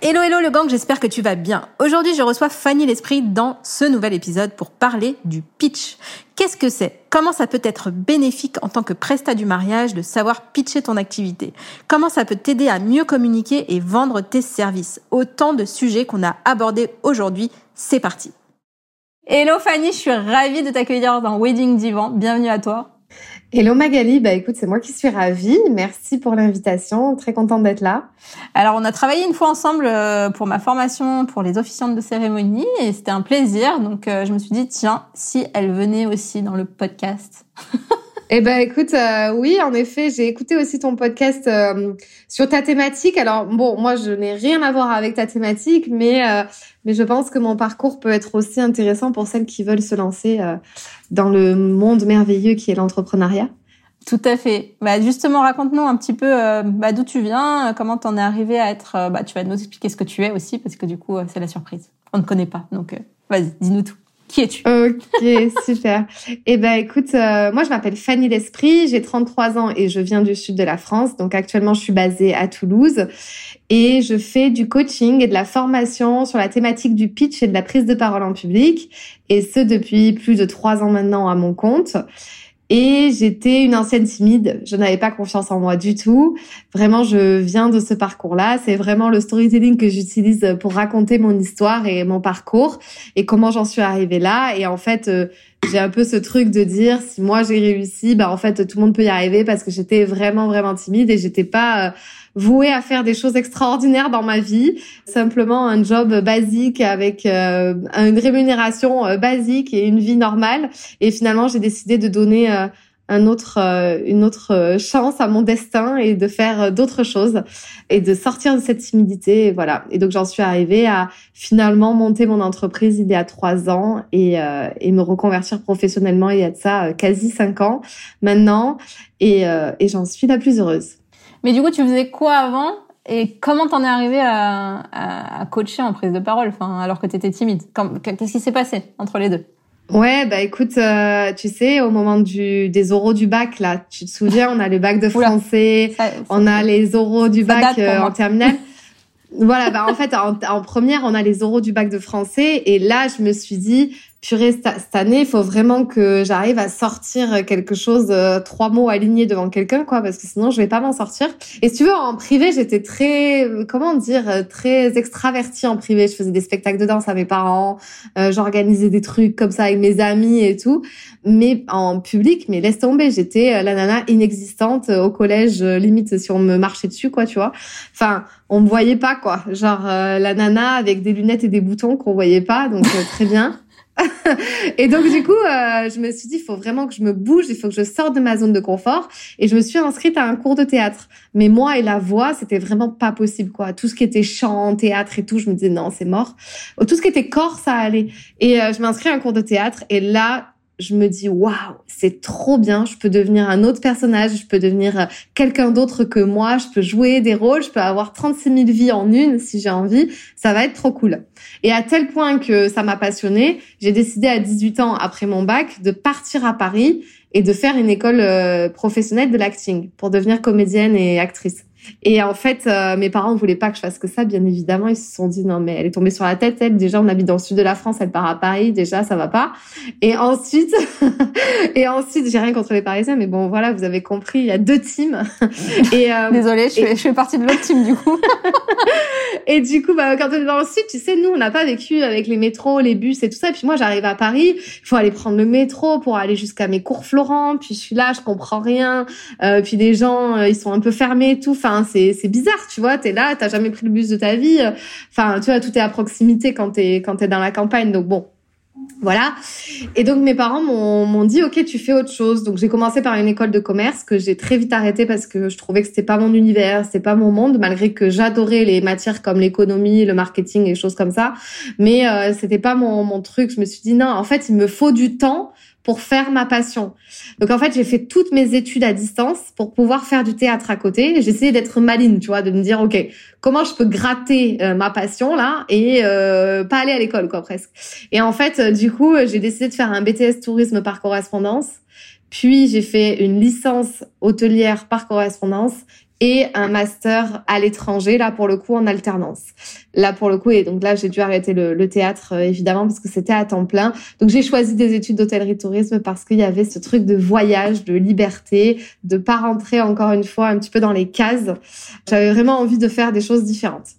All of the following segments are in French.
Hello hello le gang, j'espère que tu vas bien. Aujourd'hui, je reçois Fanny l'Esprit dans ce nouvel épisode pour parler du pitch. Qu'est-ce que c'est? Comment ça peut être bénéfique en tant que prestat du mariage de savoir pitcher ton activité? Comment ça peut t'aider à mieux communiquer et vendre tes services? Autant de sujets qu'on a abordés aujourd'hui. C'est parti. Hello Fanny, je suis ravie de t'accueillir dans Wedding Divan. Bienvenue à toi. Hello Magali, bah écoute, c'est moi qui suis ravie. Merci pour l'invitation, très contente d'être là. Alors on a travaillé une fois ensemble euh, pour ma formation pour les officiantes de cérémonie et c'était un plaisir. Donc euh, je me suis dit tiens, si elle venait aussi dans le podcast. Eh ben écoute, euh, oui, en effet, j'ai écouté aussi ton podcast euh, sur ta thématique. Alors bon, moi je n'ai rien à voir avec ta thématique, mais euh, mais je pense que mon parcours peut être aussi intéressant pour celles qui veulent se lancer dans le monde merveilleux qui est l'entrepreneuriat. Tout à fait. Bah justement, raconte-nous un petit peu bah, d'où tu viens, comment t'en es arrivé à être. bah tu vas nous expliquer ce que tu es aussi parce que du coup c'est la surprise. On ne connaît pas, donc vas-y, dis-nous tout. Qui es-tu Ok, super. Eh ben, écoute, euh, moi, je m'appelle Fanny L'Esprit, j'ai 33 ans et je viens du sud de la France. Donc, actuellement, je suis basée à Toulouse et je fais du coaching et de la formation sur la thématique du pitch et de la prise de parole en public. Et ce, depuis plus de trois ans maintenant à mon compte. Et j'étais une ancienne timide. Je n'avais pas confiance en moi du tout. Vraiment, je viens de ce parcours-là. C'est vraiment le storytelling que j'utilise pour raconter mon histoire et mon parcours et comment j'en suis arrivée là. Et en fait, euh, j'ai un peu ce truc de dire si moi j'ai réussi, bah en fait tout le monde peut y arriver parce que j'étais vraiment vraiment timide et j'étais pas euh, vouée à faire des choses extraordinaires dans ma vie. Simplement un job basique avec euh, une rémunération euh, basique et une vie normale. Et finalement, j'ai décidé de donner un autre, une autre chance à mon destin et de faire d'autres choses et de sortir de cette timidité. Et voilà. Et donc j'en suis arrivée à finalement monter mon entreprise il y a trois ans et, et me reconvertir professionnellement il y a de ça quasi cinq ans maintenant. Et, et j'en suis la plus heureuse. Mais du coup, tu faisais quoi avant et comment t'en es arrivé à, à, coacher en prise de parole, enfin, alors que t'étais timide? Qu'est-ce qui s'est passé entre les deux? Ouais, bah écoute, euh, tu sais, au moment du des oraux du bac, là, tu te souviens, on a le bac de français, on a les oraux du bac euh, en terminale. voilà, bah en fait, en, en, première, on a les oraux du bac de français, et là, je me suis dit, purée, cette année, il faut vraiment que j'arrive à sortir quelque chose, euh, trois mots alignés devant quelqu'un, quoi, parce que sinon, je vais pas m'en sortir. Et si tu veux, en privé, j'étais très, euh, comment dire, euh, très extravertie en privé. Je faisais des spectacles de danse à mes parents, j'organisais des trucs comme ça avec mes amis et tout. Mais en public, mais laisse tomber, j'étais la nana inexistante au collège, limite si on me marchait dessus, quoi, tu vois. Enfin, on me voyait pas, quoi. Genre la nana avec des lunettes et des boutons qu'on voyait pas, donc très bien. et donc du coup, euh, je me suis dit, il faut vraiment que je me bouge, il faut que je sorte de ma zone de confort. Et je me suis inscrite à un cours de théâtre. Mais moi et la voix, c'était vraiment pas possible, quoi. Tout ce qui était chant, théâtre et tout, je me disais non, c'est mort. Tout ce qui était corps, ça allait. Et euh, je m'inscris à un cours de théâtre. Et là, je me dis waouh, c'est trop bien, je peux devenir un autre personnage, je peux devenir euh, quelqu'un d'autre que moi, je peux jouer des rôles, je peux avoir 36 000 vies en une si j'ai envie, ça va être trop cool. Et à tel point que ça m'a passionnée, j'ai décidé à 18 ans après mon bac de partir à Paris et de faire une école euh, professionnelle de l'acting pour devenir comédienne et actrice. Et en fait, euh, mes parents ne voulaient pas que je fasse que ça, bien évidemment. Ils se sont dit, non, mais elle est tombée sur la tête, elle. Déjà, on habite dans le sud de la France, elle part à Paris. Déjà, ça va pas. Et ensuite, et ensuite, j'ai rien contre les Parisiens, mais bon, voilà, vous avez compris, il y a deux teams. et, euh, Désolée, je, fais, je fais partie de l'autre team, du coup. et du coup, bah, quand on est dans le sud, tu sais, nous, on n'a pas vécu avec les métros, les bus et tout ça. Et puis moi, j'arrive à Paris, il faut aller prendre le métro pour aller jusqu'à mes cours Florent. Puis je suis là, je comprends rien. Euh, puis les gens, euh, ils sont un peu fermés et tout. Enfin, C'est c'est bizarre, tu vois. T'es là, t'as jamais pris le bus de ta vie. Enfin, tu vois, tout est à proximité quand t'es quand t'es dans la campagne. Donc bon, voilà. Et donc mes parents m'ont dit ok tu fais autre chose. Donc j'ai commencé par une école de commerce que j'ai très vite arrêté parce que je trouvais que c'était pas mon univers, c'était pas mon monde malgré que j'adorais les matières comme l'économie, le marketing et choses comme ça. Mais euh, c'était pas mon, mon truc. Je me suis dit non en fait il me faut du temps pour faire ma passion. Donc en fait, j'ai fait toutes mes études à distance pour pouvoir faire du théâtre à côté. J'ai essayé d'être maline, tu vois, de me dire OK, comment je peux gratter euh, ma passion là et euh, pas aller à l'école quoi presque. Et en fait, euh, du coup, j'ai décidé de faire un BTS tourisme par correspondance. Puis j'ai fait une licence hôtelière par correspondance et un master à l'étranger, là pour le coup en alternance. Là pour le coup, et donc là j'ai dû arrêter le, théâtre euh, évidemment parce que c'était à temps plein. Donc j'ai choisi des études d'hôtellerie-tourisme parce qu'il y avait ce truc de voyage, de liberté, de pas rentrer encore une fois un petit peu dans les cases. J'avais vraiment envie de faire des choses différentes.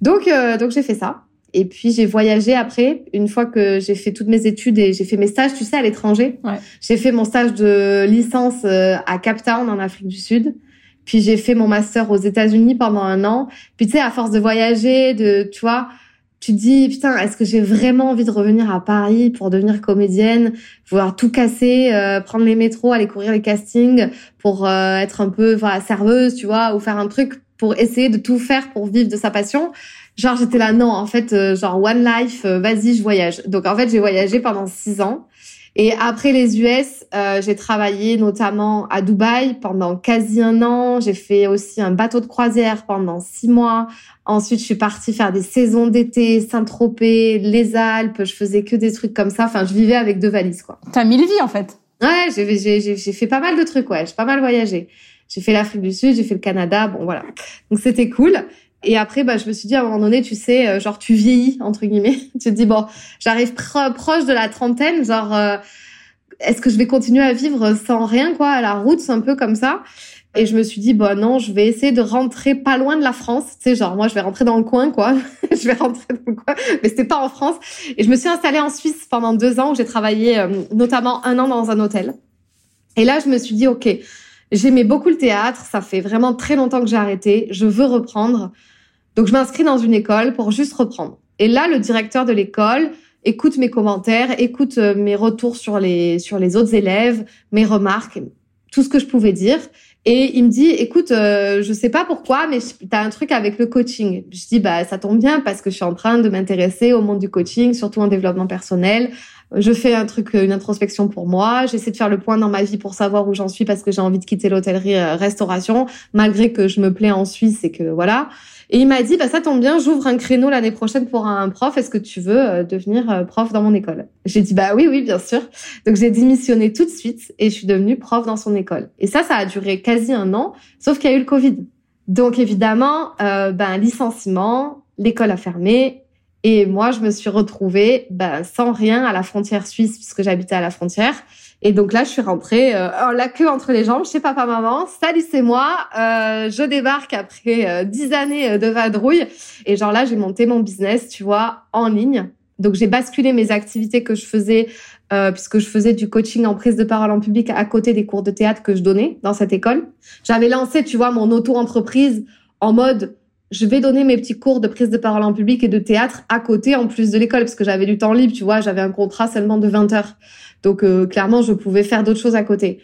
Donc euh, donc j'ai fait ça. Et puis j'ai voyagé après, une fois que j'ai fait toutes mes études et j'ai fait mes stages, tu sais, à l'étranger. Ouais. J'ai fait mon stage de licence euh, à Cape Town en Afrique du Sud. Puis j'ai fait mon master aux États-Unis pendant un an. Puis tu sais, à force de voyager, de, tu vois, tu dis putain, est-ce que j'ai vraiment envie de revenir à Paris pour devenir comédienne, vouloir tout casser, euh, prendre les métros, aller courir les castings pour euh, être un peu voilà, serveuse, tu vois, ou faire un truc pour essayer de tout faire pour vivre de sa passion. Genre j'étais là non, en fait, euh, genre one life, vas-y, je voyage. Donc en fait, j'ai voyagé pendant six ans. Et après les US, euh, j'ai travaillé notamment à Dubaï pendant quasi un an. J'ai fait aussi un bateau de croisière pendant six mois. Ensuite, je suis partie faire des saisons d'été, Saint-Tropez, les Alpes. Je faisais que des trucs comme ça. Enfin, je vivais avec deux valises, quoi. T'as mille vies, en fait. Ouais, j'ai, j'ai, j'ai fait pas mal de trucs, ouais. J'ai pas mal voyagé. J'ai fait l'Afrique du Sud, j'ai fait le Canada, bon voilà. Donc c'était cool. Et après, bah, je me suis dit à un moment donné, tu sais, euh, genre tu vieillis entre guillemets. tu te dis bon, j'arrive proche de la trentaine, genre euh, est-ce que je vais continuer à vivre sans rien quoi, à la route, un peu comme ça? Et je me suis dit bon non, je vais essayer de rentrer pas loin de la France. Tu sais, genre moi je vais rentrer dans le coin quoi. je vais rentrer dans le coin, mais c'était pas en France. Et je me suis installée en Suisse pendant deux ans où j'ai travaillé euh, notamment un an dans un hôtel. Et là, je me suis dit ok. J'aimais beaucoup le théâtre, ça fait vraiment très longtemps que j'ai arrêté, je veux reprendre. Donc je m'inscris dans une école pour juste reprendre. Et là, le directeur de l'école écoute mes commentaires, écoute euh, mes retours sur les sur les autres élèves, mes remarques, tout ce que je pouvais dire. Et il me dit, écoute, euh, je sais pas pourquoi, mais tu as un truc avec le coaching. Je dis, bah ça tombe bien parce que je suis en train de m'intéresser au monde du coaching, surtout en développement personnel. Je fais un truc, une introspection pour moi. J'essaie de faire le point dans ma vie pour savoir où j'en suis parce que j'ai envie de quitter l'hôtellerie-restauration, euh, malgré que je me plais en Suisse et que voilà. Et il m'a dit, bah ça tombe bien, j'ouvre un créneau l'année prochaine pour un prof. Est-ce que tu veux euh, devenir euh, prof dans mon école? J'ai dit, bah oui, oui, bien sûr. Donc j'ai démissionné tout de suite et je suis devenue prof dans son école. Et ça, ça a duré quasi un an, sauf qu'il y a eu le Covid. Donc évidemment, euh, ben licenciement, l'école a fermé et moi je me suis retrouvée ben, sans rien à la frontière suisse puisque j'habitais à la frontière. Et donc là, je suis rentrée euh, la queue entre les jambes chez papa maman. Salut, c'est moi. Euh, je débarque après euh, dix années de vadrouille. Et genre là, j'ai monté mon business, tu vois, en ligne. Donc j'ai basculé mes activités que je faisais euh, puisque je faisais du coaching en prise de parole en public à côté des cours de théâtre que je donnais dans cette école. J'avais lancé, tu vois, mon auto-entreprise en mode je vais donner mes petits cours de prise de parole en public et de théâtre à côté en plus de l'école parce que j'avais du temps libre, tu vois, j'avais un contrat seulement de 20 heures. Donc euh, clairement, je pouvais faire d'autres choses à côté.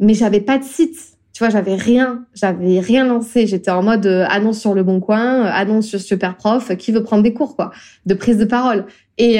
Mais j'avais pas de site. Tu vois, j'avais rien, j'avais rien lancé. J'étais en mode euh, annonce sur le bon coin, euh, annonce sur super prof, qui veut prendre des cours quoi, de prise de parole. Et,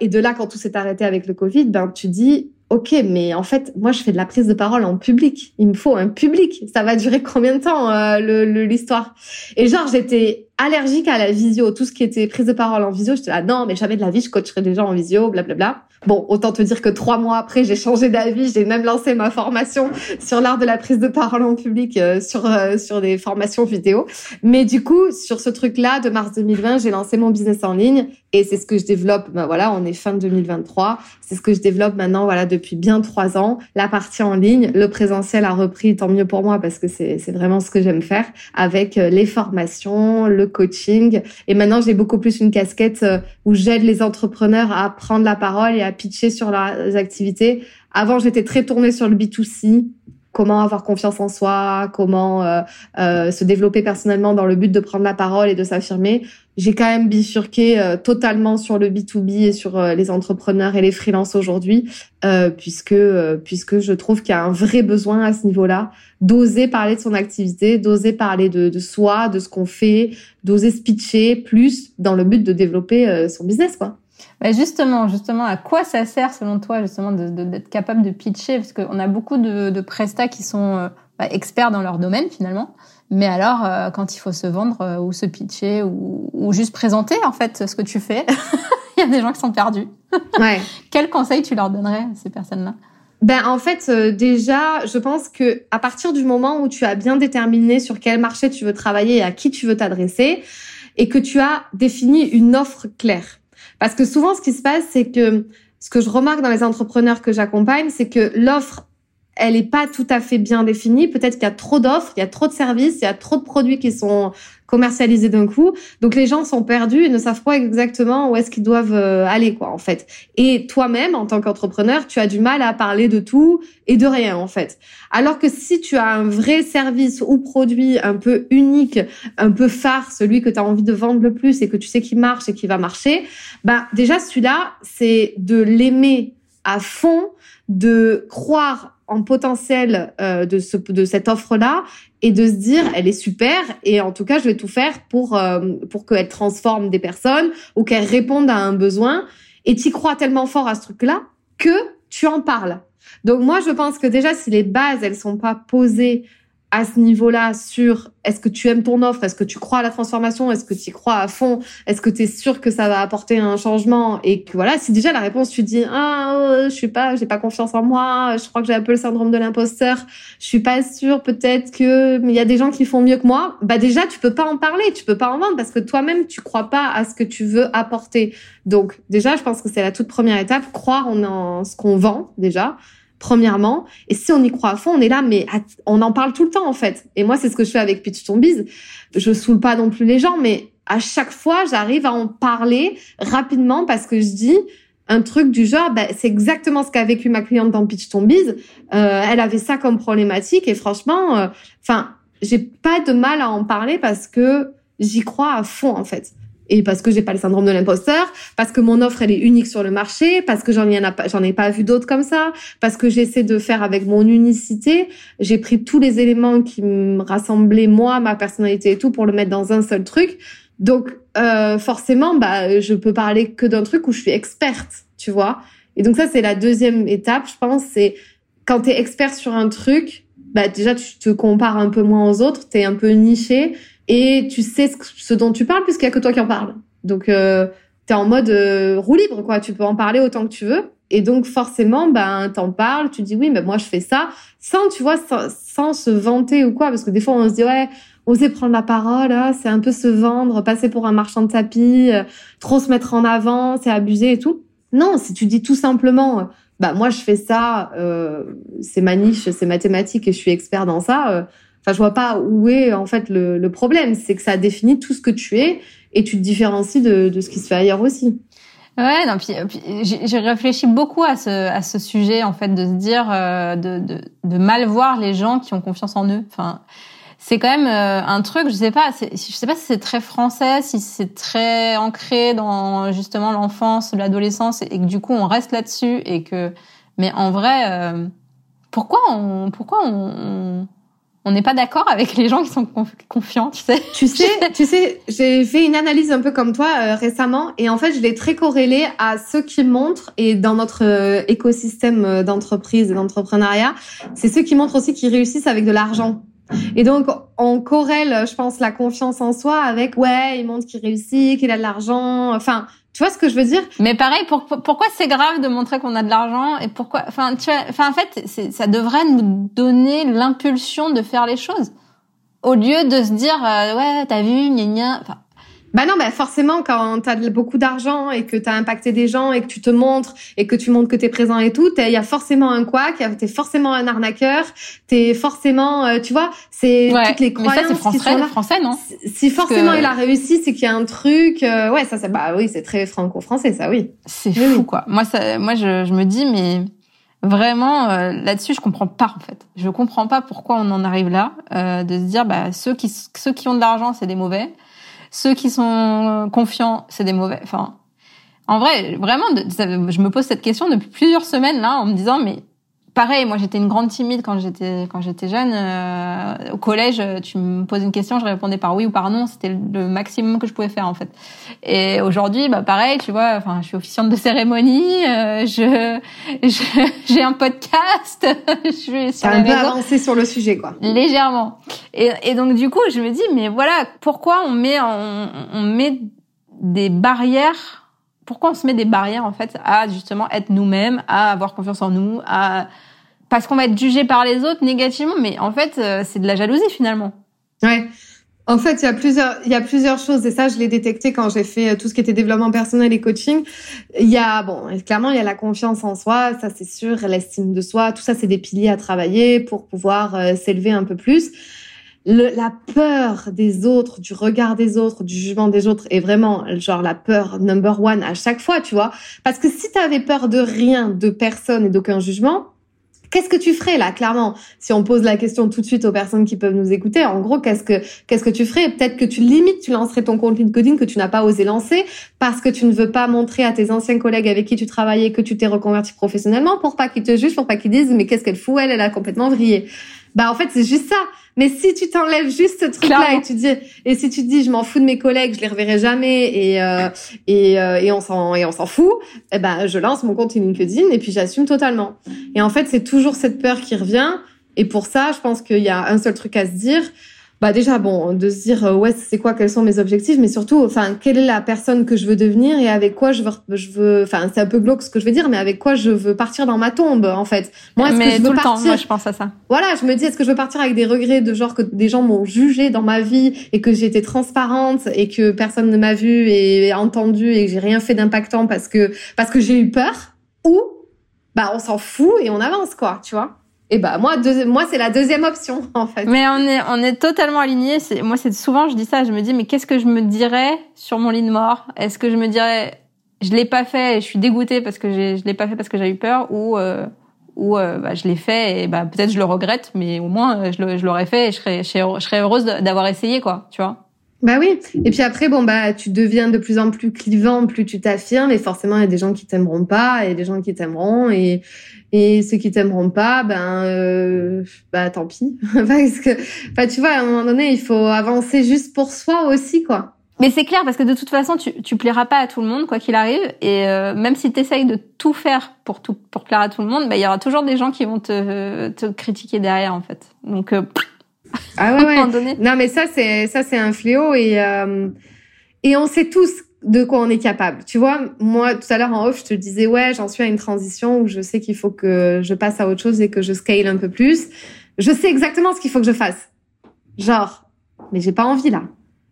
et de là, quand tout s'est arrêté avec le Covid, ben tu dis Ok, mais en fait, moi, je fais de la prise de parole en public. Il me faut un public. Ça va durer combien de temps l'histoire? Et genre, j'étais allergique à la visio, tout ce qui était prise de parole en visio. J'étais là, non, mais jamais de la vie, je coacherai des gens en visio, blablabla. Bon, autant te dire que trois mois après, j'ai changé d'avis. J'ai même lancé ma formation sur l'art de la prise de parole en public euh, sur euh, sur des formations vidéo. Mais du coup, sur ce truc-là, de mars 2020, j'ai lancé mon business en ligne et c'est ce que je développe. Ben voilà, on est fin 2023. C'est ce que je développe maintenant, voilà, depuis bien trois ans. La partie en ligne, le présentiel a repris, tant mieux pour moi parce que c'est c'est vraiment ce que j'aime faire avec euh, les formations, le coaching. Et maintenant, j'ai beaucoup plus une casquette où j'aide les entrepreneurs à prendre la parole et à pitcher sur leurs activités. Avant, j'étais très tournée sur le B2C, comment avoir confiance en soi, comment euh, euh, se développer personnellement dans le but de prendre la parole et de s'affirmer. J'ai quand même bifurqué euh, totalement sur le B2B et sur les entrepreneurs et les freelances aujourd'hui, puisque puisque je trouve qu'il y a un vrai besoin à ce niveau-là d'oser parler de son activité, d'oser parler de, de, soi, de ce qu'on fait, d'oser se pitcher plus dans le but de développer son business, quoi. Bah justement, justement, à quoi ça sert selon toi justement d'être capable de pitcher? Parce qu'on a beaucoup de, de prestats qui sont euh, bah, experts dans leur domaine finalement, mais alors euh, quand il faut se vendre euh, ou se pitcher ou, ou, juste présenter en fait ce que tu fais, il y a des gens qui sont perdus. Ouais. Quel conseil tu leur donnerais à ces personnes-là? Ben en fait déjà, je pense que à partir du moment où tu as bien déterminé sur quel marché tu veux travailler et à qui tu veux t'adresser et que tu as défini une offre claire. Parce que souvent, ce qui se passe, c'est que ce que je remarque dans les entrepreneurs que j'accompagne, c'est que l'offre, elle n'est pas tout à fait bien définie. Peut-être qu'il y a trop d'offres, il y a trop de services, il y a trop de produits qui sont commercialisés d'un coup. Donc les gens sont perdus et ne savent pas exactement où est-ce qu'ils doivent euh, aller, quoi, en fait. Et toi-même, en tant qu'entrepreneur, tu as du mal à parler de tout et de rien, en fait. Alors que si tu as un vrai service ou produit un peu unique, un peu phare, celui que tu as envie de vendre le plus et que tu sais qu'il marche et qui va marcher, bah déjà celui-là, c'est de l'aimer à fond, de croire en potentiel euh, de, ce, de cette offre-là et de se dire elle est super et en tout cas je vais tout faire pour euh, pour qu'elle transforme des personnes ou qu'elle réponde à un besoin et tu crois tellement fort à ce truc-là que tu en parles. Donc moi je pense que déjà si les bases elles sont pas posées à ce niveau-là sur est-ce que tu aimes ton offre, est-ce que tu crois à la transformation, est-ce que tu y crois à fond, est-ce que tu es sûr que ça va apporter un changement et que voilà, si déjà la réponse tu dis ah oh, je suis pas, j'ai pas confiance en moi, je crois que j'ai un peu le syndrome de l'imposteur, je suis pas sûre peut-être que il y a des gens qui font mieux que moi, bah déjà tu peux pas en parler, tu peux pas en vendre parce que toi-même tu crois pas à ce que tu veux apporter. Donc déjà, je pense que c'est la toute première étape, croire en ce qu'on vend déjà premièrement. Et si on y croit à fond, on est là, mais on en parle tout le temps en fait. Et moi, c'est ce que je fais avec Pitch Ton Biz. Je saoule pas non plus les gens, mais à chaque fois, j'arrive à en parler rapidement parce que je dis un truc du genre, bah, c'est exactement ce qu'a vécu ma cliente dans Pitch Ton Biz. Euh, elle avait ça comme problématique et franchement, euh, enfin, j'ai pas de mal à en parler parce que j'y crois à fond en fait et parce que j'ai pas le syndrome de l'imposteur, parce que mon offre elle est unique sur le marché, parce que j'en ai pas, j'en ai pas vu d'autres comme ça, parce que j'essaie de faire avec mon unicité. J'ai pris tous les éléments qui me rassemblaient moi, ma personnalité et tout pour le mettre dans un seul truc. Donc euh, forcément, bah je peux parler que d'un truc où je suis experte, tu vois. Et donc ça c'est la deuxième étape, je pense, c'est quand tu es expert sur un truc, bah déjà tu te compares un peu moins aux autres, tu es un peu niché et tu sais ce, dont tu parles puisqu'il y a que toi qui en parle. Donc euh, tu es en mode euh, roue libre quoi, tu peux en parler autant que tu veux et donc forcément ben t'en parles, tu dis oui mais moi je fais ça sans tu vois sans, se vanter ou quoi parce que des fois on se dit ouais oser prendre la parole, hein, c'est un peu se vendre, passer pour un marchand de tapis, euh, trop se mettre en avant, c'est abuser et tout. Non, si tu dis tout simplement bah moi je fais ça, euh, c'est ma niche, c'est mathématique et je suis expert dans ça Enfin, je vois pas où est en fait le, le problème. C'est que ça définit tout ce que tu es et tu te différencies de, de ce qui se fait ailleurs aussi. Ouais, non, puis, j'ai réfléchi beaucoup à ce, à ce sujet, en fait, de se dire, euh, de, de, de, mal voir les gens qui ont confiance en eux. Enfin, c'est quand même euh, un truc, je sais pas, je sais pas si c'est très français, si c'est très ancré dans justement l'enfance, l'adolescence, et que du coup on reste là-dessus, et que, mais en vrai, euh, pourquoi on, pourquoi on, on n'est pas d'accord avec les gens qui sont confiants, tu sais. Tu sais, tu sais, j'ai fait une analyse un peu comme toi euh, récemment et en fait, je l'ai très corrélée à ceux qui montrent et dans notre euh, écosystème euh, d'entreprise et d'entrepreneuriat, c'est ceux qui montrent aussi qu'ils réussissent avec de l'argent. Et donc, on corrèle, je pense, la confiance en soi avec, ouais, il montre qu'il réussit, qu'il a de l'argent. Enfin, tu vois ce que je veux dire? Mais pareil, pourquoi c'est grave de montrer qu'on a de l'argent et pourquoi Enfin, tu enfin en fait, ça devrait nous donner l'impulsion de faire les choses au lieu de se dire euh, ouais, t'as vu, gna gna. Enfin, bah non, bah forcément, quand tu as beaucoup d'argent et que tu as impacté des gens et que tu te montres et que tu montres que tu es présent et tout, il y a forcément un quoi, tu es forcément un arnaqueur, tu es forcément, euh, tu vois, c'est toutes les croyances mais ça, français, français, non? Si forcément il a réussi, c'est qu'il y a un truc, euh, ouais, ça c'est bah oui, c'est très franco-français ça, oui. C'est fou quoi. Moi ça moi je, je me dis mais vraiment euh, là-dessus, je comprends pas en fait. Je comprends pas pourquoi on en arrive là, euh, de se dire bah ceux qui ceux qui ont de l'argent, c'est des mauvais, ceux qui sont confiants, c'est des mauvais. Enfin, en vrai, vraiment, je me pose cette question depuis plusieurs semaines là, en me disant mais pareil, moi j'étais une grande timide quand j'étais quand j'étais jeune. Euh, au collège, tu me poses une question, je répondais par oui ou par non. C'était le maximum que je pouvais faire en fait. Et aujourd'hui, bah pareil, tu vois, enfin, je suis officiante de cérémonie, euh, je j'ai un podcast, je suis sur un peu avancé sur le sujet quoi. Légèrement. Et, et donc du coup, je me dis mais voilà, pourquoi on met on, on met des barrières pourquoi on se met des barrières en fait à justement être nous-mêmes, à avoir confiance en nous, à parce qu'on va être jugé par les autres négativement, mais en fait euh, c'est de la jalousie finalement. Ouais. En fait, il y a plusieurs, il y a plusieurs choses et ça, je l'ai détecté quand j'ai fait euh, tout ce qui était développement personnel et coaching. Il y a, bon, clairement, il y a la confiance en soi, ça c'est sûr, l'estime de soi, tout ça, c'est des piliers à travailler pour pouvoir euh, s'élever un peu plus la peur des autres, du regard des autres, du jugement des autres est vraiment genre la peur number one à chaque fois, tu vois. Parce que si tu avais peur de rien, de personne et d'aucun jugement, qu'est-ce que tu ferais là, clairement? Si on pose la question tout de suite aux personnes qui peuvent nous écouter, en gros, qu'est-ce que qu'est-ce que tu ferais? Peut-être que tu limites, tu lancerais ton compte LinkedIn que tu n'as pas osé lancer parce que tu ne veux pas montrer à tes anciens collègues avec qui tu travaillais que tu t'es reconverti professionnellement pour pas qu'ils te jugent, pour pas qu'ils disent mais qu'est-ce qu'elle fout elle, elle a complètement vrillé. Bah en fait c'est juste ça. Mais si tu t'enlèves juste ce truc-là et tu dis et si tu te dis je m'en fous de mes collègues, je les reverrai jamais et euh, et, euh, et on s'en et on s'en fout, eh ben je lance mon compte LinkedIn et puis j'assume totalement. Et en fait c'est toujours cette peur qui revient. Et pour ça, je pense qu'il y a un seul truc à se dire, bah déjà bon de se dire euh, ouais c'est quoi quels sont mes objectifs mais surtout enfin quelle est la personne que je veux devenir et avec quoi je veux je veux enfin c'est un peu glauque ce que je veux dire mais avec quoi je veux partir dans ma tombe en fait. Moi est-ce que je veux partir temps, moi je pense à ça. Voilà je me dis est-ce que je veux partir avec des regrets de genre que des gens m'ont jugé dans ma vie et que j'étais transparente et que personne ne m'a vu et entendu et que j'ai rien fait d'impactant parce que parce que j'ai eu peur ou bah on s'en fout et on avance quoi tu vois? Et bah moi, moi c'est la deuxième option en fait. Mais on est on est totalement alignés. Moi c'est souvent je dis ça, je me dis mais qu'est-ce que je me dirais sur mon lit de mort? Est-ce que je me dirais je l'ai pas fait et je suis dégoûtée parce que je l'ai pas fait parce que j'ai eu peur ou euh, ou euh, bah, je l'ai fait et bah peut-être je le regrette mais au moins je l'aurais fait et je serais je serais heureuse d'avoir essayé quoi, tu vois? Bah oui. Et puis après, bon bah, tu deviens de plus en plus clivant, plus tu t'affirmes, et forcément, il y a des gens qui t'aimeront pas, et des gens qui t'aimeront, et et ceux qui t'aimeront pas, ben, euh, bah tant pis, parce que, bah tu vois, à un moment donné, il faut avancer juste pour soi aussi, quoi. Mais c'est clair parce que de toute façon, tu tu plairas pas à tout le monde quoi qu'il arrive, et euh, même si tu essayes de tout faire pour tout pour plaire à tout le monde, bah il y aura toujours des gens qui vont te te critiquer derrière en fait. Donc euh, ah ouais, ouais. Non, mais ça, c'est, ça, c'est un fléau et, euh, et on sait tous de quoi on est capable. Tu vois, moi, tout à l'heure en off, je te disais, ouais, j'en suis à une transition où je sais qu'il faut que je passe à autre chose et que je scale un peu plus. Je sais exactement ce qu'il faut que je fasse. Genre, mais j'ai pas envie là.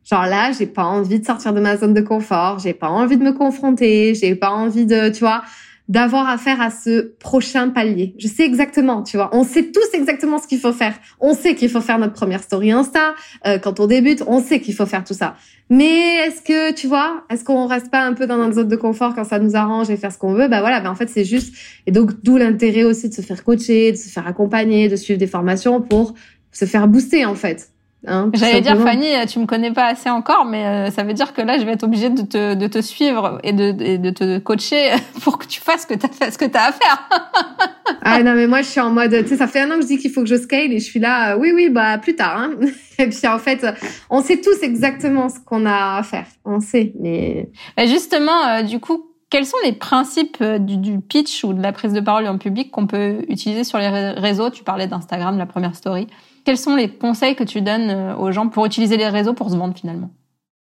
Genre là, j'ai pas envie de sortir de ma zone de confort, j'ai pas envie de me confronter, j'ai pas envie de, tu vois, d'avoir affaire à ce prochain palier. Je sais exactement, tu vois. On sait tous exactement ce qu'il faut faire. On sait qu'il faut faire notre première story Insta euh, quand on débute. On sait qu'il faut faire tout ça. Mais est-ce que, tu vois, est-ce qu'on reste pas un peu dans notre zone de confort quand ça nous arrange et faire ce qu'on veut? Bah voilà, bah en fait c'est juste. Et donc d'où l'intérêt aussi de se faire coacher, de se faire accompagner, de suivre des formations pour se faire booster en fait. Hein, J'allais dire Fanny, tu me connais pas assez encore, mais euh, ça veut dire que là, je vais être obligée de te, de te suivre et de, de te coacher pour que tu fasses ce que tu as, ce que as à faire. ah non, mais moi, je suis en mode, tu sais, ça fait un an que je dis qu'il faut que je scale et je suis là, euh, oui, oui, bah plus tard. Hein. et puis en fait, on sait tous exactement ce qu'on a à faire. On sait, mais... justement, euh, du coup, quels sont les principes du, du, pitch ou de la prise de parole en public qu'on peut utiliser sur les réseaux? Tu parlais d'Instagram, la première story. Quels sont les conseils que tu donnes euh, aux gens pour utiliser les réseaux pour se vendre finalement?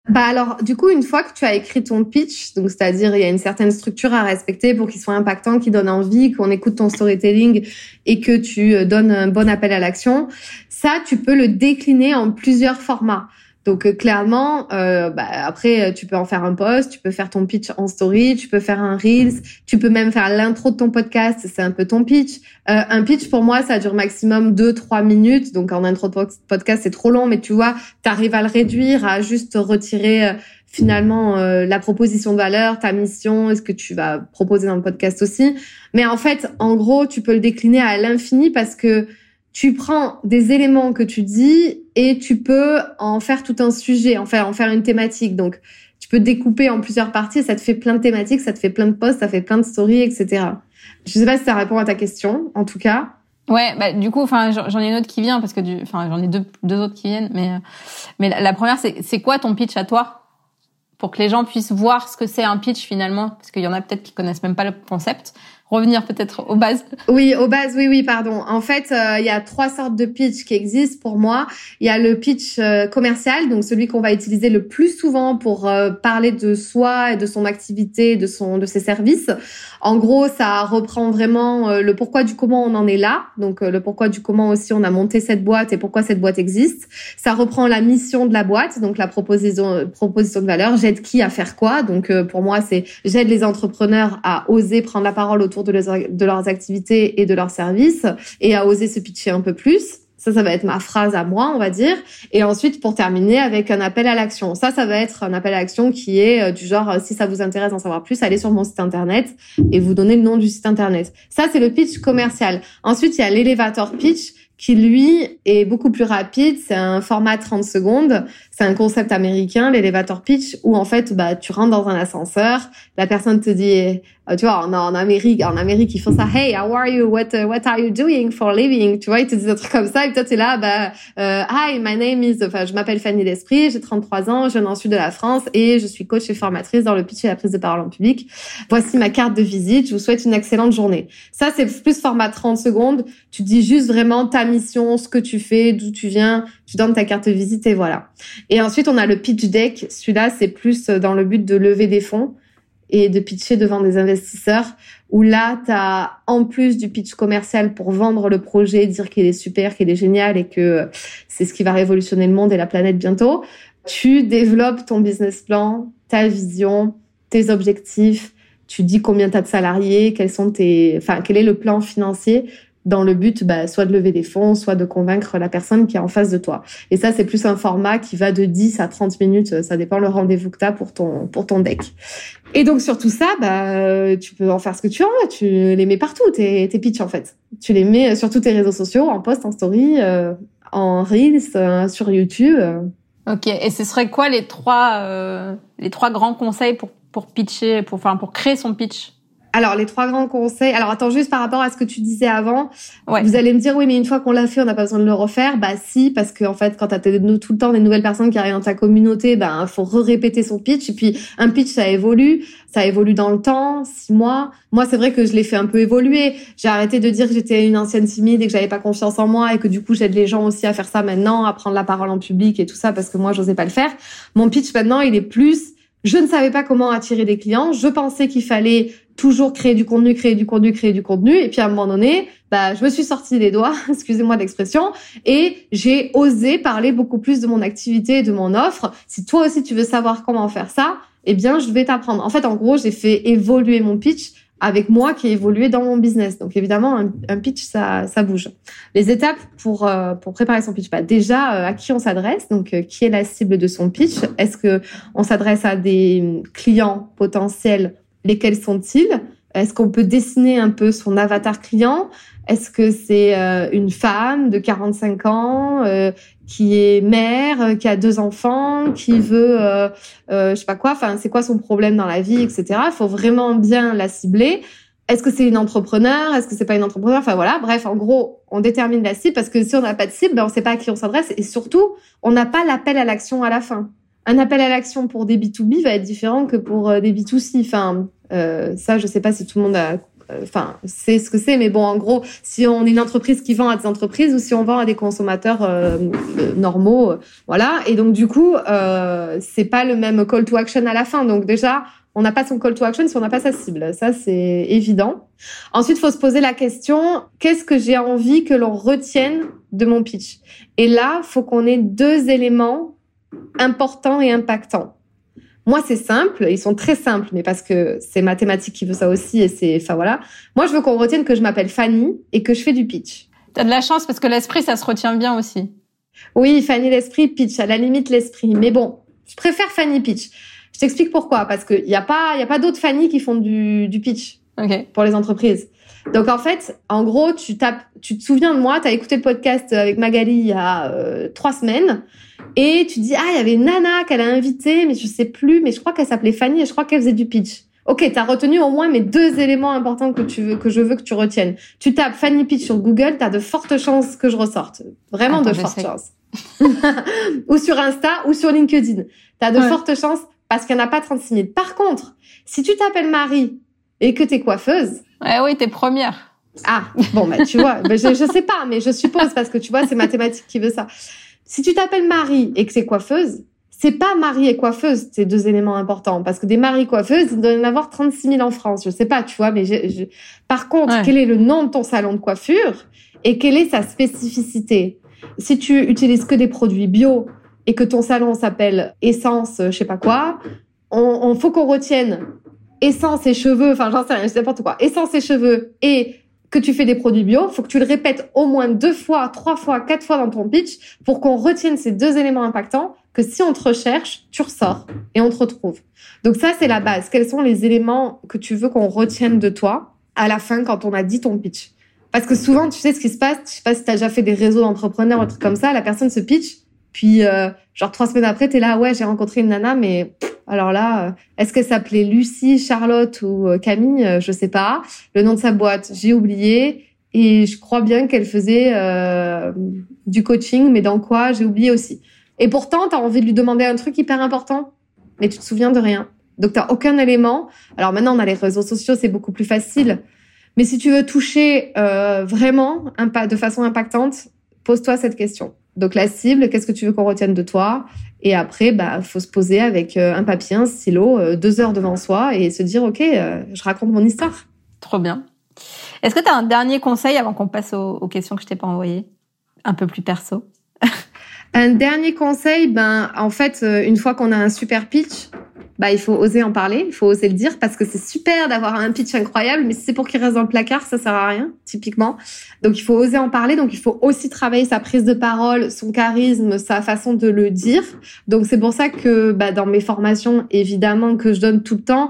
Bah alors, du coup, une fois que tu as écrit ton pitch, donc c'est-à-dire il y a une certaine structure à respecter pour qu'il soit impactant, qu'il donne envie, qu'on écoute ton storytelling et que tu euh, donnes un bon appel à l'action, ça, tu peux le décliner en plusieurs formats. Donc euh, clairement, euh, bah, après, tu peux en faire un post, tu peux faire ton pitch en story, tu peux faire un reels, tu peux même faire l'intro de ton podcast, c'est un peu ton pitch. Euh, un pitch pour moi, ça dure maximum 2-3 minutes. Donc en intro de podcast, c'est trop long, mais tu vois, tu arrives à le réduire, à juste retirer finalement la proposition de valeur, ta mission, est-ce que tu vas proposer dans le podcast aussi. Mais en fait, en gros, tu peux le décliner à l'infini parce que tu prends des éléments que tu dis et tu peux en faire tout un sujet, en faire, en faire une thématique. Donc, tu peux découper en plusieurs parties ça te fait plein de thématiques, ça te fait plein de posts, ça fait plein de stories, etc. Je sais pas si ça répond à ta question, en tout cas. Ouais, bah, du coup, enfin, j'en ai une autre qui vient parce que du, enfin, j'en ai deux, autres qui viennent, mais, mais la, la première, c'est, c'est quoi ton pitch à toi? Pour que les gens puissent voir ce que c'est un pitch finalement, parce qu'il y en a peut-être qui connaissent même pas le concept revenir peut-être aux bases Oui, aux bases, oui, oui, pardon. En fait, euh, il y a trois sortes de pitch qui existent pour moi. Il y a le pitch euh, commercial, donc celui qu'on va utiliser le plus souvent pour euh, parler de soi et de son activité, de son, de ses services. En gros, ça reprend vraiment le pourquoi du comment on en est là, donc le pourquoi du comment aussi on a monté cette boîte et pourquoi cette boîte existe. Ça reprend la mission de la boîte, donc la proposition, proposition de valeur. J'aide qui à faire quoi Donc pour moi, c'est j'aide les entrepreneurs à oser prendre la parole autour de, de leurs activités et de leurs services et à oser se pitcher un peu plus. Ça, ça va être ma phrase à moi, on va dire. Et ensuite, pour terminer, avec un appel à l'action. Ça, ça va être un appel à l'action qui est euh, du genre, euh, si ça vous intéresse d'en savoir plus, allez sur mon site internet et vous donnez le nom du site internet. Ça, c'est le pitch commercial. Ensuite, il y a l'élévateur pitch qui lui est beaucoup plus rapide. C'est un format 30 secondes. C'est un concept américain, l'élévateur pitch, où en fait, bah, tu rentres dans un ascenseur, la personne te dit, euh, tu vois, en, Amérique, en Amérique, ils font ça. Hey, how are you? What uh, What are you doing for living? Tu vois, ils te disent un truc comme ça. Et toi, t'es là, bah, euh, hi, my name is. Enfin, je m'appelle Fanny L'Esprit, j'ai 33 ans, je viens en sud de la France et je suis coach et formatrice dans le pitch et la prise de parole en public. Voici ma carte de visite. Je vous souhaite une excellente journée. Ça, c'est plus format 30 secondes. Tu dis juste vraiment ta mission, ce que tu fais, d'où tu viens. Tu donnes ta carte de visite et voilà. Et ensuite, on a le pitch deck. Celui-là, c'est plus dans le but de lever des fonds et de pitcher devant des investisseurs où là, tu as en plus du pitch commercial pour vendre le projet, dire qu'il est super, qu'il est génial et que c'est ce qui va révolutionner le monde et la planète bientôt, tu développes ton business plan, ta vision, tes objectifs, tu dis combien tu as de salariés, quels sont tes enfin quel est le plan financier dans le but bah, soit de lever des fonds, soit de convaincre la personne qui est en face de toi. Et ça, c'est plus un format qui va de 10 à 30 minutes, ça dépend le rendez-vous que tu as pour ton, pour ton deck. Et donc sur tout ça, bah, tu peux en faire ce que tu veux, tu les mets partout, tes, tes pitchs en fait. Tu les mets sur tous tes réseaux sociaux, en post, en story, euh, en reels, euh, sur YouTube. Ok, et ce serait quoi les trois, euh, les trois grands conseils pour, pour pitcher, pour, enfin, pour créer son pitch? Alors, les trois grands conseils. Alors, attends, juste par rapport à ce que tu disais avant. Vous allez me dire, oui, mais une fois qu'on l'a fait, on n'a pas besoin de le refaire. Bah, si, parce que, en fait, quand tu as tout le temps des nouvelles personnes qui arrivent dans ta communauté, ben, faut re-répéter son pitch. Et puis, un pitch, ça évolue. Ça évolue dans le temps, six mois. Moi, c'est vrai que je l'ai fait un peu évoluer. J'ai arrêté de dire que j'étais une ancienne timide et que j'avais pas confiance en moi et que du coup, j'aide les gens aussi à faire ça maintenant, à prendre la parole en public et tout ça parce que moi, j'osais pas le faire. Mon pitch, maintenant, il est plus je ne savais pas comment attirer des clients. Je pensais qu'il fallait toujours créer du contenu, créer du contenu, créer du contenu. Et puis à un moment donné, bah, je me suis sortie des doigts, excusez-moi l'expression, et j'ai osé parler beaucoup plus de mon activité et de mon offre. Si toi aussi tu veux savoir comment faire ça, eh bien, je vais t'apprendre. En fait, en gros, j'ai fait évoluer mon pitch avec moi qui ai évolué dans mon business. Donc évidemment, un, pitch, ça, ça bouge. Les étapes pour euh, pour préparer son pitch, bah, déjà euh, à qui on s'adresse, donc euh, qui est la cible de son pitch. Est-ce que on s'adresse à des clients potentiels Lesquels sont-ils? Est-ce qu'on peut dessiner un peu son avatar client? Est-ce que c'est euh, une femme de 45 ans euh, qui est mère, euh, qui a deux enfants, qui veut, euh, je sais pas quoi, enfin c'est quoi son problème dans la vie, etc. Il faut vraiment bien la cibler. Est-ce que c'est une entrepreneur? Est-ce que c'est pas une entrepreneur? Enfin voilà, bref, en gros, on détermine la cible parce que si on n'a pas de cible, ben, on sait pas à qui on s'adresse et surtout, on n'a pas l'appel à l'action à la fin. Un appel à l'action pour des B2B va être différent que pour des B2C. Enfin, euh, ça, je sais pas si tout le monde a euh, enfin c'est ce que c'est mais bon en gros si on est une entreprise qui vend à des entreprises ou si on vend à des consommateurs euh, normaux voilà. Et donc du coup euh, c'est pas le même call to action à la fin. Donc déjà on n'a pas son call to action si on n'a pas sa cible. Ça c'est évident. Ensuite faut se poser la question qu'est-ce que j'ai envie que l'on retienne de mon pitch? Et là faut qu'on ait deux éléments importants et impactants. Moi, c'est simple, ils sont très simples, mais parce que c'est mathématique qui veut ça aussi et c'est, enfin voilà. Moi, je veux qu'on retienne que je m'appelle Fanny et que je fais du pitch. T'as de la chance parce que l'esprit, ça se retient bien aussi. Oui, Fanny l'esprit, pitch, à la limite l'esprit. Mais bon, je préfère Fanny pitch. Je t'explique pourquoi. Parce qu'il n'y a pas, il y a pas d'autres Fanny qui font du, du pitch. Pour les entreprises. Donc en fait, en gros, tu tapes, tu te souviens de moi, tu as écouté le podcast avec Magali il y a euh, trois semaines, et tu dis ah il y avait Nana qu'elle a invitée, mais je sais plus, mais je crois qu'elle s'appelait Fanny et je crois qu'elle faisait du pitch. Ok, tu as retenu au moins mes deux éléments importants que tu veux que je veux que tu retiennes. Tu tapes Fanny Pitch sur Google, tu as de fortes chances que je ressorte. Vraiment de fortes chances. ou sur Insta ou sur LinkedIn. Tu as de fortes chances parce qu'il n'y en a pas 36 000. Par contre, si tu t'appelles Marie et que tu es coiffeuse, Ouais, oui, t'es première. Ah, bon, bah, tu vois, bah, je, je sais pas, mais je suppose parce que tu vois, c'est mathématique qui veut ça. Si tu t'appelles Marie et que c'est coiffeuse, c'est pas Marie et coiffeuse, c'est deux éléments importants. Parce que des Marie coiffeuses, il doit y en avoir 36 000 en France. Je sais pas, tu vois, mais je, par contre, quel est le nom de ton salon de coiffure et quelle est sa spécificité? Si tu utilises que des produits bio et que ton salon s'appelle Essence, je sais pas quoi, on, on faut qu'on retienne essence et cheveux, enfin j'en sais rien, c'est n'importe quoi, essence et cheveux et que tu fais des produits bio, faut que tu le répètes au moins deux fois, trois fois, quatre fois dans ton pitch pour qu'on retienne ces deux éléments impactants que si on te recherche, tu ressors et on te retrouve. Donc ça, c'est la base. Quels sont les éléments que tu veux qu'on retienne de toi à la fin quand on a dit ton pitch? Parce que souvent, tu sais ce qui se passe, je sais pas si tu as déjà fait des réseaux d'entrepreneurs ou un truc comme ça, la personne se pitch, puis euh, genre trois semaines après, tu es là, ouais, j'ai rencontré une nana, mais alors là, euh, est-ce qu'elle s'appelait Lucie, Charlotte ou euh, Camille? Je sais pas. Le nom de sa boîte, j'ai oublié. Et je crois bien qu'elle faisait du coaching, mais dans quoi? J'ai oublié aussi. Et pourtant, tu as envie de lui demander un truc hyper important, mais tu te souviens de rien. Donc, tu aucun élément. Alors maintenant, on a les réseaux sociaux, c'est beaucoup plus facile. Mais si tu veux toucher vraiment de façon impactante, pose-toi cette question. Donc la cible, qu'est-ce que tu veux qu'on retienne de toi? Et après, bah, faut se poser avec euh, un papier, un stylo, euh, deux heures devant soi et se dire, OK, euh, je raconte mon histoire. Trop bien. Est-ce que tu as un dernier conseil avant qu'on passe aux, questions que je t'ai pas envoyées? Un peu plus perso? Un dernier conseil, ben, en fait, une fois qu'on a un super pitch, bah, il faut oser en parler, il faut oser le dire parce que c'est super d'avoir un pitch incroyable, mais si c'est pour qu'il reste dans le placard, ça sert à rien, typiquement. Donc, il faut oser en parler. Donc, il faut aussi travailler sa prise de parole, son charisme, sa façon de le dire. Donc, c'est pour ça que, bah, dans mes formations, évidemment, que je donne tout le temps,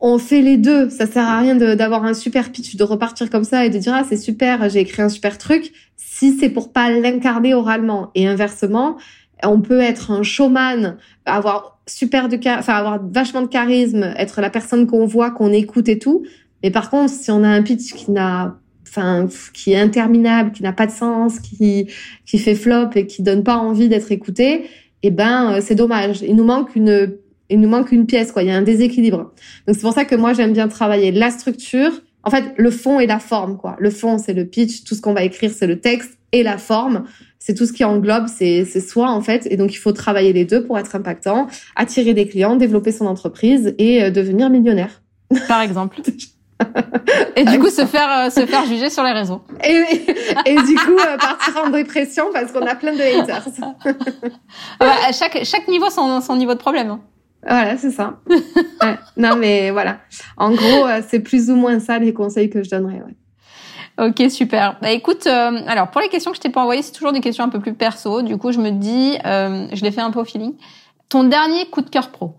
on fait les deux. Ça sert à rien d'avoir un super pitch, de repartir comme ça et de dire, ah, c'est super, j'ai écrit un super truc, si c'est pour pas l'incarner oralement. Et inversement, on peut être un showman, avoir super de enfin avoir vachement de charisme, être la personne qu'on voit, qu'on écoute et tout. Mais par contre, si on a un pitch qui n'a enfin qui est interminable, qui n'a pas de sens, qui qui fait flop et qui donne pas envie d'être écouté, eh ben euh, c'est dommage. Il nous manque une il nous manque une pièce quoi, il y a un déséquilibre. Donc c'est pour ça que moi j'aime bien travailler la structure, en fait, le fond et la forme quoi. Le fond c'est le pitch, tout ce qu'on va écrire c'est le texte et la forme c'est tout ce qui englobe, c'est soi en fait. Et donc il faut travailler les deux pour être impactant, attirer des clients, développer son entreprise et euh, devenir millionnaire. Par exemple. et du coup se faire euh, se faire juger sur les réseaux. Et, et, du coup euh, partir en dépression parce qu'on a plein de haters. à chaque chaque niveau son son niveau de problème. Voilà, c'est ça. Ouais. Non mais voilà. En gros, c'est plus ou moins ça les conseils que je donnerais. Ouais. Ok, super. Bah écoute, euh, alors pour les questions que je t'ai pas envoyées, c'est toujours des questions un peu plus perso. Du coup, je me dis, euh, je l'ai fait un peu au feeling. Ton dernier coup de cœur pro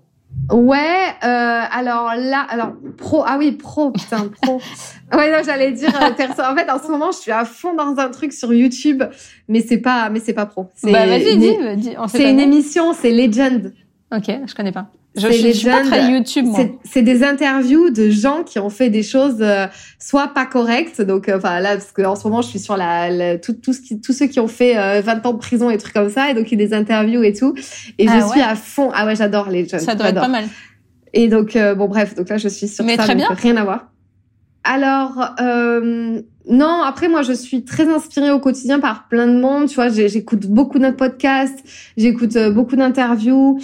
Ouais, euh, alors là, alors pro, ah oui, pro, putain, pro. ouais, non, j'allais dire perso. En fait, en ce moment, je suis à fond dans un truc sur YouTube, mais c'est pas, mais c'est pas pro. Bah vas-y, dis, dis. C'est une émission, c'est Legend. Ok, je connais pas. Je, je, suis pas très YouTube. C'est des interviews de gens qui ont fait des choses euh, soit pas correctes, donc euh, enfin là parce qu'en ce moment je suis sur la, tout, tout ce qui, tous ceux qui ont fait 20 euh, ans de prison et trucs comme ça, et donc il y a des interviews et tout, et je ah suis à fond. Ah ouais, j'adore les jeunes. Ça doit être pas mal. Et donc bon bref, donc là je suis sur Mais ça, très bien. rien à voir. Alors non, après moi je suis très inspirée au quotidien par plein de monde, tu vois, j'écoute beaucoup de podcasts, j'écoute beaucoup d'interviews.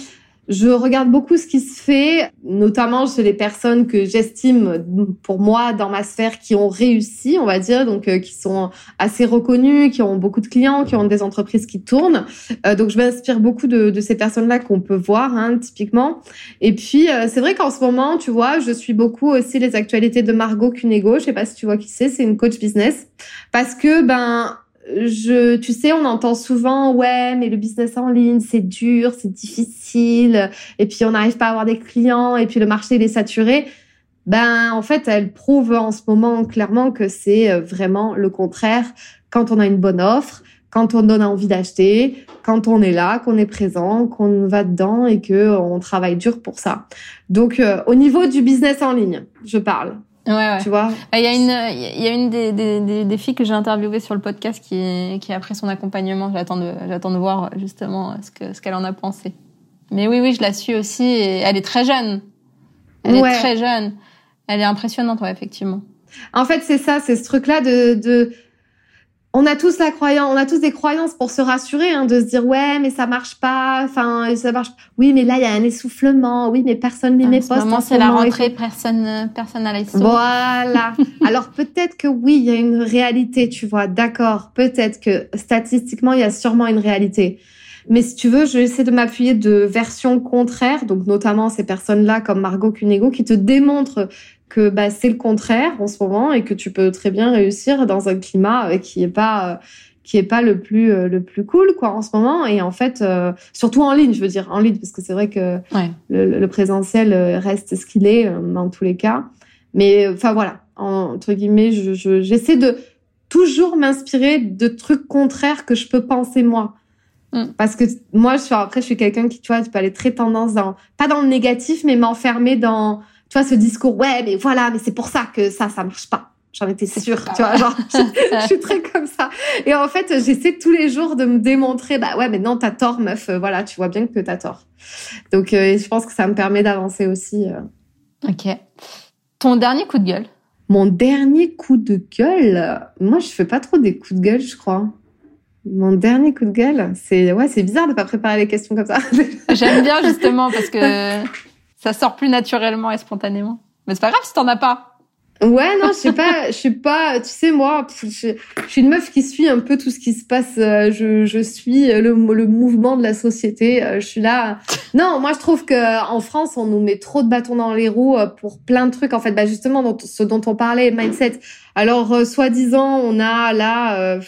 Je regarde beaucoup ce qui se fait, notamment chez les personnes que j'estime, pour moi, dans ma sphère, qui ont réussi, on va dire, donc euh, qui sont assez reconnues, qui ont beaucoup de clients, qui ont des entreprises qui tournent. Euh, donc, je m'inspire beaucoup de, de ces personnes-là qu'on peut voir, hein, typiquement. Et puis, euh, c'est vrai qu'en ce moment, tu vois, je suis beaucoup aussi les actualités de Margot Cunego. Je sais pas si tu vois qui c'est, c'est une coach business. Parce que, ben, je, tu sais, on entend souvent, ouais, mais le business en ligne, c'est dur, c'est difficile, et puis on n'arrive pas à avoir des clients, et puis le marché il est saturé. Ben, en fait, elle prouve en ce moment clairement que c'est euh, vraiment le contraire. Quand on a une bonne offre, quand on donne envie d'acheter, quand on est là, qu'on est présent, qu'on va dedans et que on travaille dur pour ça. Donc, euh, au niveau du business en ligne, je parle. Ouais, ouais. Tu vois Il y a une, il y a une des, des, des, filles que j'ai interviewées sur le podcast qui, qui a pris son accompagnement. J'attends de, j'attends de voir justement ce que, ce qu'elle en a pensé. Mais oui, oui, je la suis aussi. Et elle est très jeune. Elle est très jeune. Elle est impressionnante, ouais, effectivement. En fait, c'est ça, c'est ce truc-là de, de on a tous la croyance, on a tous des croyances pour se rassurer, hein, de se dire ouais mais ça marche pas, enfin ça marche. Oui mais là il y a un essoufflement, oui mais personne ne mes posts. c'est la rentrée, personne personne n'a Voilà. Alors peut-être que oui il y a une réalité, tu vois, d'accord. Peut-être que statistiquement il y a sûrement une réalité. Mais si tu veux, je vais essayer de m'appuyer de versions contraires, donc notamment ces personnes-là comme Margot Cunego qui te démontrent que bah, c'est le contraire en ce moment et que tu peux très bien réussir dans un climat euh, qui est pas euh, qui est pas le plus euh, le plus cool quoi en ce moment. Et en fait surtout en ligne je veux dire en ligne parce que c'est vrai que le, le, présentiel reste ce qu'il est dans tous les cas. Mais enfin voilà. Entre guillemets je j'essaie de toujours m'inspirer de trucs contraires que je peux penser moi. Mm. Parce que moi, je suis, après, je suis quelqu'un qui, tu vois, tu peux aller très tendance dans, pas dans le négatif, mais m'enfermer dans, tu vois, ce discours, ouais, mais voilà, mais c'est pour ça que ça, ça marche pas. J'en étais sûre, tu vois, genre, je, suis très comme ça. Et en fait, j'essaie tous les jours de me démontrer, bah ouais, mais non, t'as tort, meuf, euh, voilà, tu vois bien que t'as tort. Donc, euh, je pense que ça me permet d'avancer aussi. Euh. Ok. Ton dernier coup de gueule? Mon dernier coup de gueule? Moi, je fais pas trop des coups de gueule, je crois. Mon dernier coup de gueule, c'est ouais, c'est bizarre de pas préparer les questions comme ça. J'aime bien justement parce que ça sort plus naturellement et spontanément. Mais c'est pas grave si t'en as pas. Ouais, non, je sais pas, je sais pas, tu sais, moi, je, suis une meuf qui suit un peu tout ce qui se passe, euh, je, je suis le, le mouvement de la société, euh, je suis là. Non, moi, je trouve que en France, on nous met trop de bâtons dans les roues euh, pour plein de trucs, en fait, bah, justement, dont, ce dont on parlait, mindset. Alors, soi-disant, on a là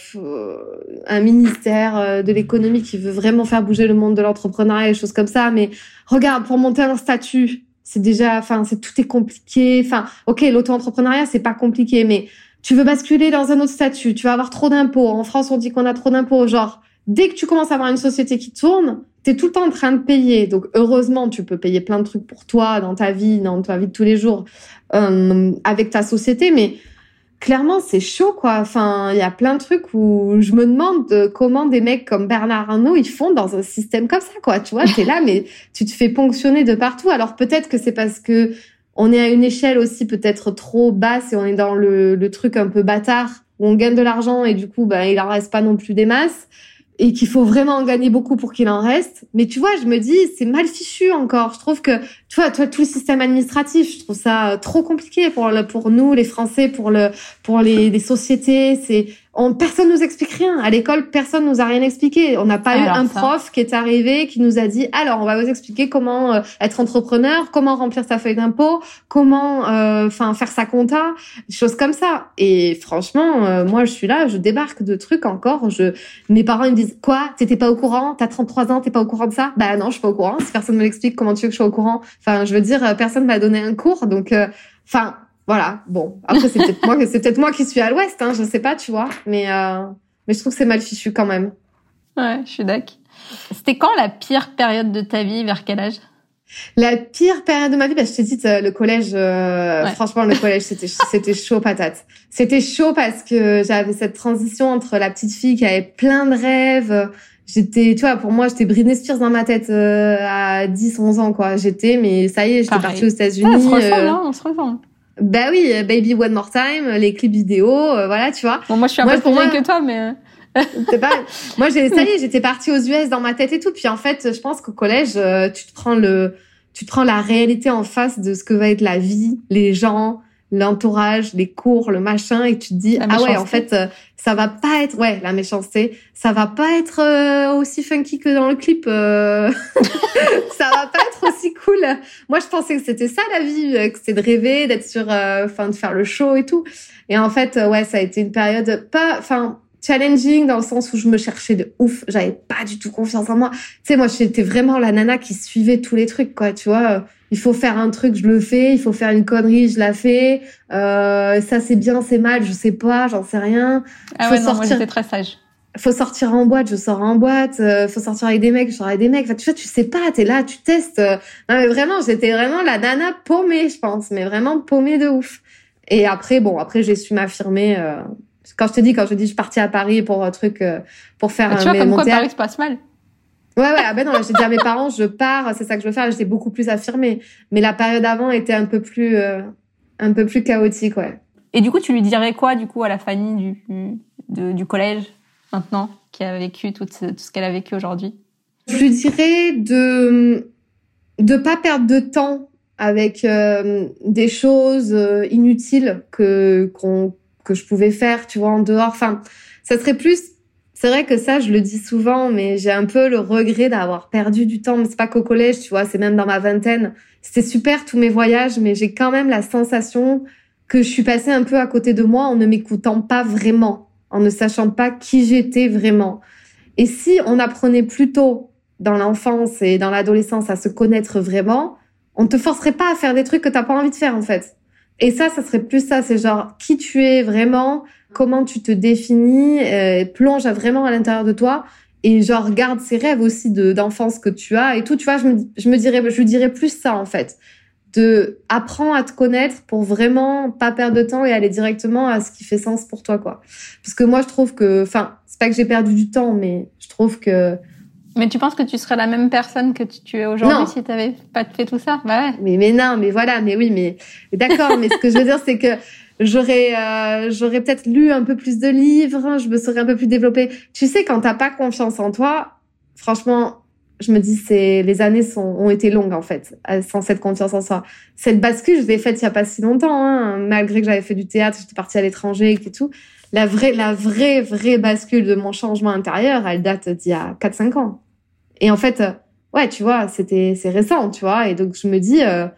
un ministère de l'économie qui veut vraiment faire bouger le monde de l'entrepreneuriat et choses comme ça, mais regarde, pour monter un statut, c'est déjà, enfin, c'est tout est compliqué. Enfin, ok, l'auto-entrepreneuriat c'est pas compliqué, mais tu veux basculer dans un autre statut, tu vas avoir trop d'impôts. En France, on dit qu'on a trop d'impôts. Genre, dès que tu commences à avoir une société qui tourne, t'es tout le temps en train de payer. Donc, heureusement, tu peux payer plein de trucs pour toi dans ta vie, dans ta vie de tous les jours, euh, avec ta société, mais clairement, c'est chaud, quoi. Enfin, il y a plein de trucs où je me demande comment des mecs comme Bernard Arnault, ils font dans un système comme ça, quoi. Tu vois, t'es là, mais tu te fais ponctionner de partout. Alors peut-être que c'est parce que on est à une échelle aussi peut-être trop basse et on est dans le, truc un peu bâtard où on gagne de l'argent et du coup, ben, il en reste pas non plus des masses et qu'il faut vraiment en gagner beaucoup pour qu'il en reste. Mais tu vois, je me dis, c'est mal fichu encore. Je trouve que, tu vois, toi, tout le système administratif, je trouve ça trop compliqué pour le, pour nous, les Français, pour le, pour les, les sociétés. C'est, on, personne nous explique rien. À l'école, personne nous a rien expliqué. On n'a pas eu un prof qui est arrivé, qui nous a dit, alors, on va vous expliquer comment euh, être entrepreneur, comment remplir sa feuille d'impôt, comment, euh, enfin, faire sa compta, des choses comme ça. Et franchement, euh, moi, je suis là, je débarque de trucs encore. Je, mes parents ils me disent, quoi, t'étais pas au courant? T'as 33 ans, t'es pas au courant de ça? Bah non, je suis pas au courant. Si personne me l'explique, comment tu veux que je sois au courant? Enfin, je veux dire, personne m'a donné un cours, donc, enfin, voilà. Bon, après c'est peut-être moi, c'est peut-être moi qui suis à l'ouest, hein, je sais pas, tu vois. Mais euh, mais je trouve que c'est mal fichu quand même. Ouais, je suis d'accord. C'était quand la pire période de ta vie Vers quel âge? La pire période de ma vie, bah, je t'ai dit euh, le collège. Euh, franchement, le collège, c'était c'était chaud patate. C'était chaud parce que j'avais cette transition entre la petite fille qui avait plein de rêves. J'étais, tu vois, pour moi, j'étais Britney Spears dans ma tête à 10, 11 ans, quoi. J'étais, mais ça y est, j'étais partie aux États-Unis. on se ressemble, hein, on se ressemble. Bah oui, Baby One More Time, les clips vidéo, euh, voilà, tu vois. Bon, moi, je suis un peu plus vieille que toi, mais. pas... Moi, j'ai, ça y est, j'étais partie aux US dans ma tête et tout. Puis en fait, je pense qu'au collège, euh, tu te prends le, tu te prends la réalité en face de ce que va être la vie, les gens, l'entourage, les cours, le machin, et tu te dis ah ouais, en fait, euh, ça va pas être ouais la méchanceté, ça va pas être euh, aussi funky que dans le clip, euh... ça va pas être aussi cool. Moi, je pensais que c'était ça la vie, que c'était de rêver, d'être sur, enfin, de faire le show et tout. Et en fait, ouais, ça a été une période pas, enfin challenging dans le sens où je me cherchais de ouf, j'avais pas du tout confiance en moi. Tu sais, moi j'étais vraiment la nana qui suivait tous les trucs quoi, tu vois. Il faut faire un truc, je le fais. Il faut faire une connerie, je la fais. Euh, ça c'est bien, c'est mal, je sais pas, j'en sais rien. Ah faut ouais, sortir... non, moi j'étais très sage. Faut sortir en boîte, je sors en boîte. Euh, faut sortir avec des mecs, je sors avec des mecs. Enfin, tu vois, tu sais pas, t'es là, tu testes. Non mais vraiment, j'étais vraiment la nana paumée, je pense, mais vraiment paumée de ouf. Et après, bon, après j'ai su m'affirmer. Euh quand je te dis, quand je dis, je suis partie à Paris pour un truc, euh, pour faire un. Tu vois, comme quoi Paris se passe mal. Ouais, ouais, ah ben non, j'ai dit à mes parents, je pars, c'est ça que je veux faire, j'étais beaucoup plus affirmée. Mais la période avant était un peu plus, euh, un peu plus chaotique, ouais. Et du coup, tu lui dirais quoi, du coup, à la famille du, du collège, maintenant, qui a vécu tout ce, tout ce qu'elle a vécu aujourd'hui? Je lui dirais de, de pas perdre de temps avec euh, des choses inutiles que, qu'on, que je pouvais faire, tu vois, en dehors. Enfin, ça serait plus. C'est vrai que ça, je le dis souvent, mais j'ai un peu le regret d'avoir perdu du temps. Mais c'est pas qu'au collège, tu vois, c'est même dans ma vingtaine. C'était super tous mes voyages, mais j'ai quand même la sensation que je suis passée un peu à côté de moi en ne m'écoutant pas vraiment, en ne sachant pas qui j'étais vraiment. Et si on apprenait plus tôt dans l'enfance et dans l'adolescence à se connaître vraiment, on te forcerait pas à faire des trucs que t'as pas envie de faire en fait. Et ça, ça serait plus ça, c'est genre qui tu es vraiment, comment tu te définis, euh, plonge vraiment à l'intérieur de toi et genre garde ces rêves aussi de d'enfance que tu as et tout. Tu vois, je me, je me dirais, je dirais plus ça en fait, de apprends à te connaître pour vraiment pas perdre de temps et aller directement à ce qui fait sens pour toi quoi. Parce que moi, je trouve que, enfin, c'est pas que j'ai perdu du temps, mais je trouve que mais tu penses que tu serais la même personne que tu es aujourd'hui si tu n'avais pas fait tout ça? Bah ouais. Mais mais non, mais voilà, mais oui, mais d'accord. mais ce que je veux dire, c'est que j'aurais euh, j'aurais peut-être lu un peu plus de livres, je me serais un peu plus développée. Tu sais, quand t'as pas confiance en toi, franchement, je me dis c'est les années sont ont été longues en fait euh, sans cette confiance en soi. Cette bascule, je l'ai faite il y a pas si longtemps, hein, malgré que j'avais fait du théâtre, j'étais partie à l'étranger et tout. La vraie, la vraie, vraie bascule de mon changement intérieur, elle date d'il y a 4-5 ans. Et en fait, euh, ouais, tu vois, c'était, c'est récent, tu vois. Et donc, je me dis, euh,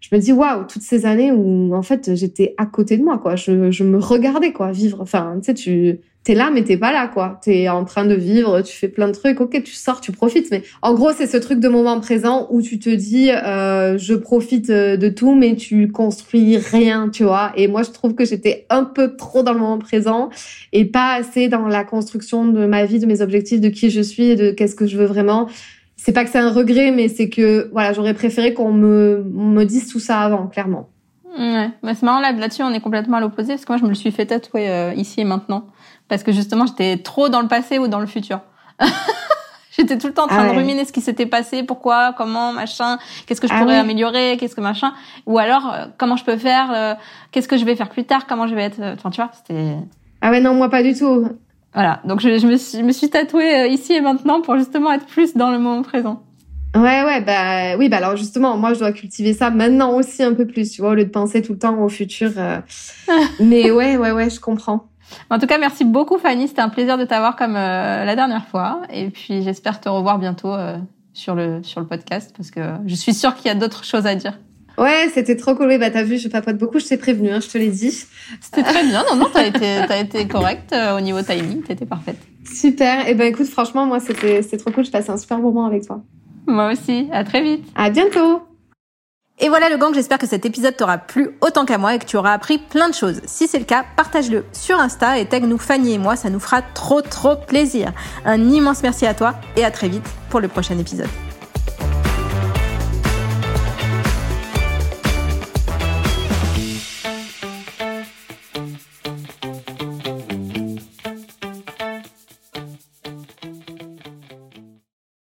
je me dis, waouh, toutes ces années où, en fait, j'étais à côté de moi, quoi. Je, je me regardais, quoi, vivre. Enfin, tu sais, tu, t'es là, mais t'es pas là, quoi. T'es en train de vivre, tu fais plein de trucs. Ok, tu sors, tu profites. Mais en gros, c'est ce truc de moment présent où tu te dis, euh, je profite euh, de tout, mais tu construis rien, tu vois. Et moi, je trouve que j'étais un peu trop dans le moment présent et pas assez dans la construction de ma vie, de mes objectifs, de qui je suis de qu'est-ce que je veux vraiment. C'est pas que c'est un regret, mais c'est que, voilà, j'aurais préféré qu'on me, me dise tout ça avant, clairement. Ouais, mais c'est marrant là, là-dessus on est complètement à l'opposé parce que moi je me le suis fait tatouer euh, ici et maintenant parce que justement j'étais trop dans le passé ou dans le futur. j'étais tout le temps en train ah de ruminer ce qui s'était passé, pourquoi, comment, machin, qu'est-ce que je ah pourrais améliorer, qu'est-ce que machin, ou alors euh, comment je peux faire, euh, qu'est-ce que je vais faire plus tard, comment je vais être, euh, enfin tu vois, c'était. Ah ouais non moi pas du tout. Voilà, donc je, je me suis, je me suis tatouée ici et maintenant pour justement être plus dans le moment présent. Ouais, ouais, bah oui, bah alors justement, moi je dois cultiver ça maintenant aussi un peu plus, tu vois, au lieu de penser tout le temps au futur. Mais ouais, ouais, ouais, je comprends. En tout cas, merci beaucoup Fanny, c'était un plaisir de t'avoir comme euh, la dernière fois. Et puis j'espère te revoir bientôt euh, sur le sur le podcast parce que je suis sûre qu'il y a d'autres choses à dire. Ouais, c'était trop cool. bah t'as vu, je papote beaucoup, je t'ai prévenu, hein, je te l'ai dit. C'était très bien. Non, non, t'as été t'as été correcte euh, au niveau timing, t'étais parfaite. Super. Et ben écoute, franchement, moi c'était c'était trop cool. Je passais un super moment avec toi. Moi aussi. À très vite. À bientôt. Et voilà le gang, j'espère que cet épisode t'aura plu autant qu'à moi et que tu auras appris plein de choses. Si c'est le cas, partage-le sur Insta et tag nous Fanny et moi, ça nous fera trop trop plaisir. Un immense merci à toi et à très vite pour le prochain épisode.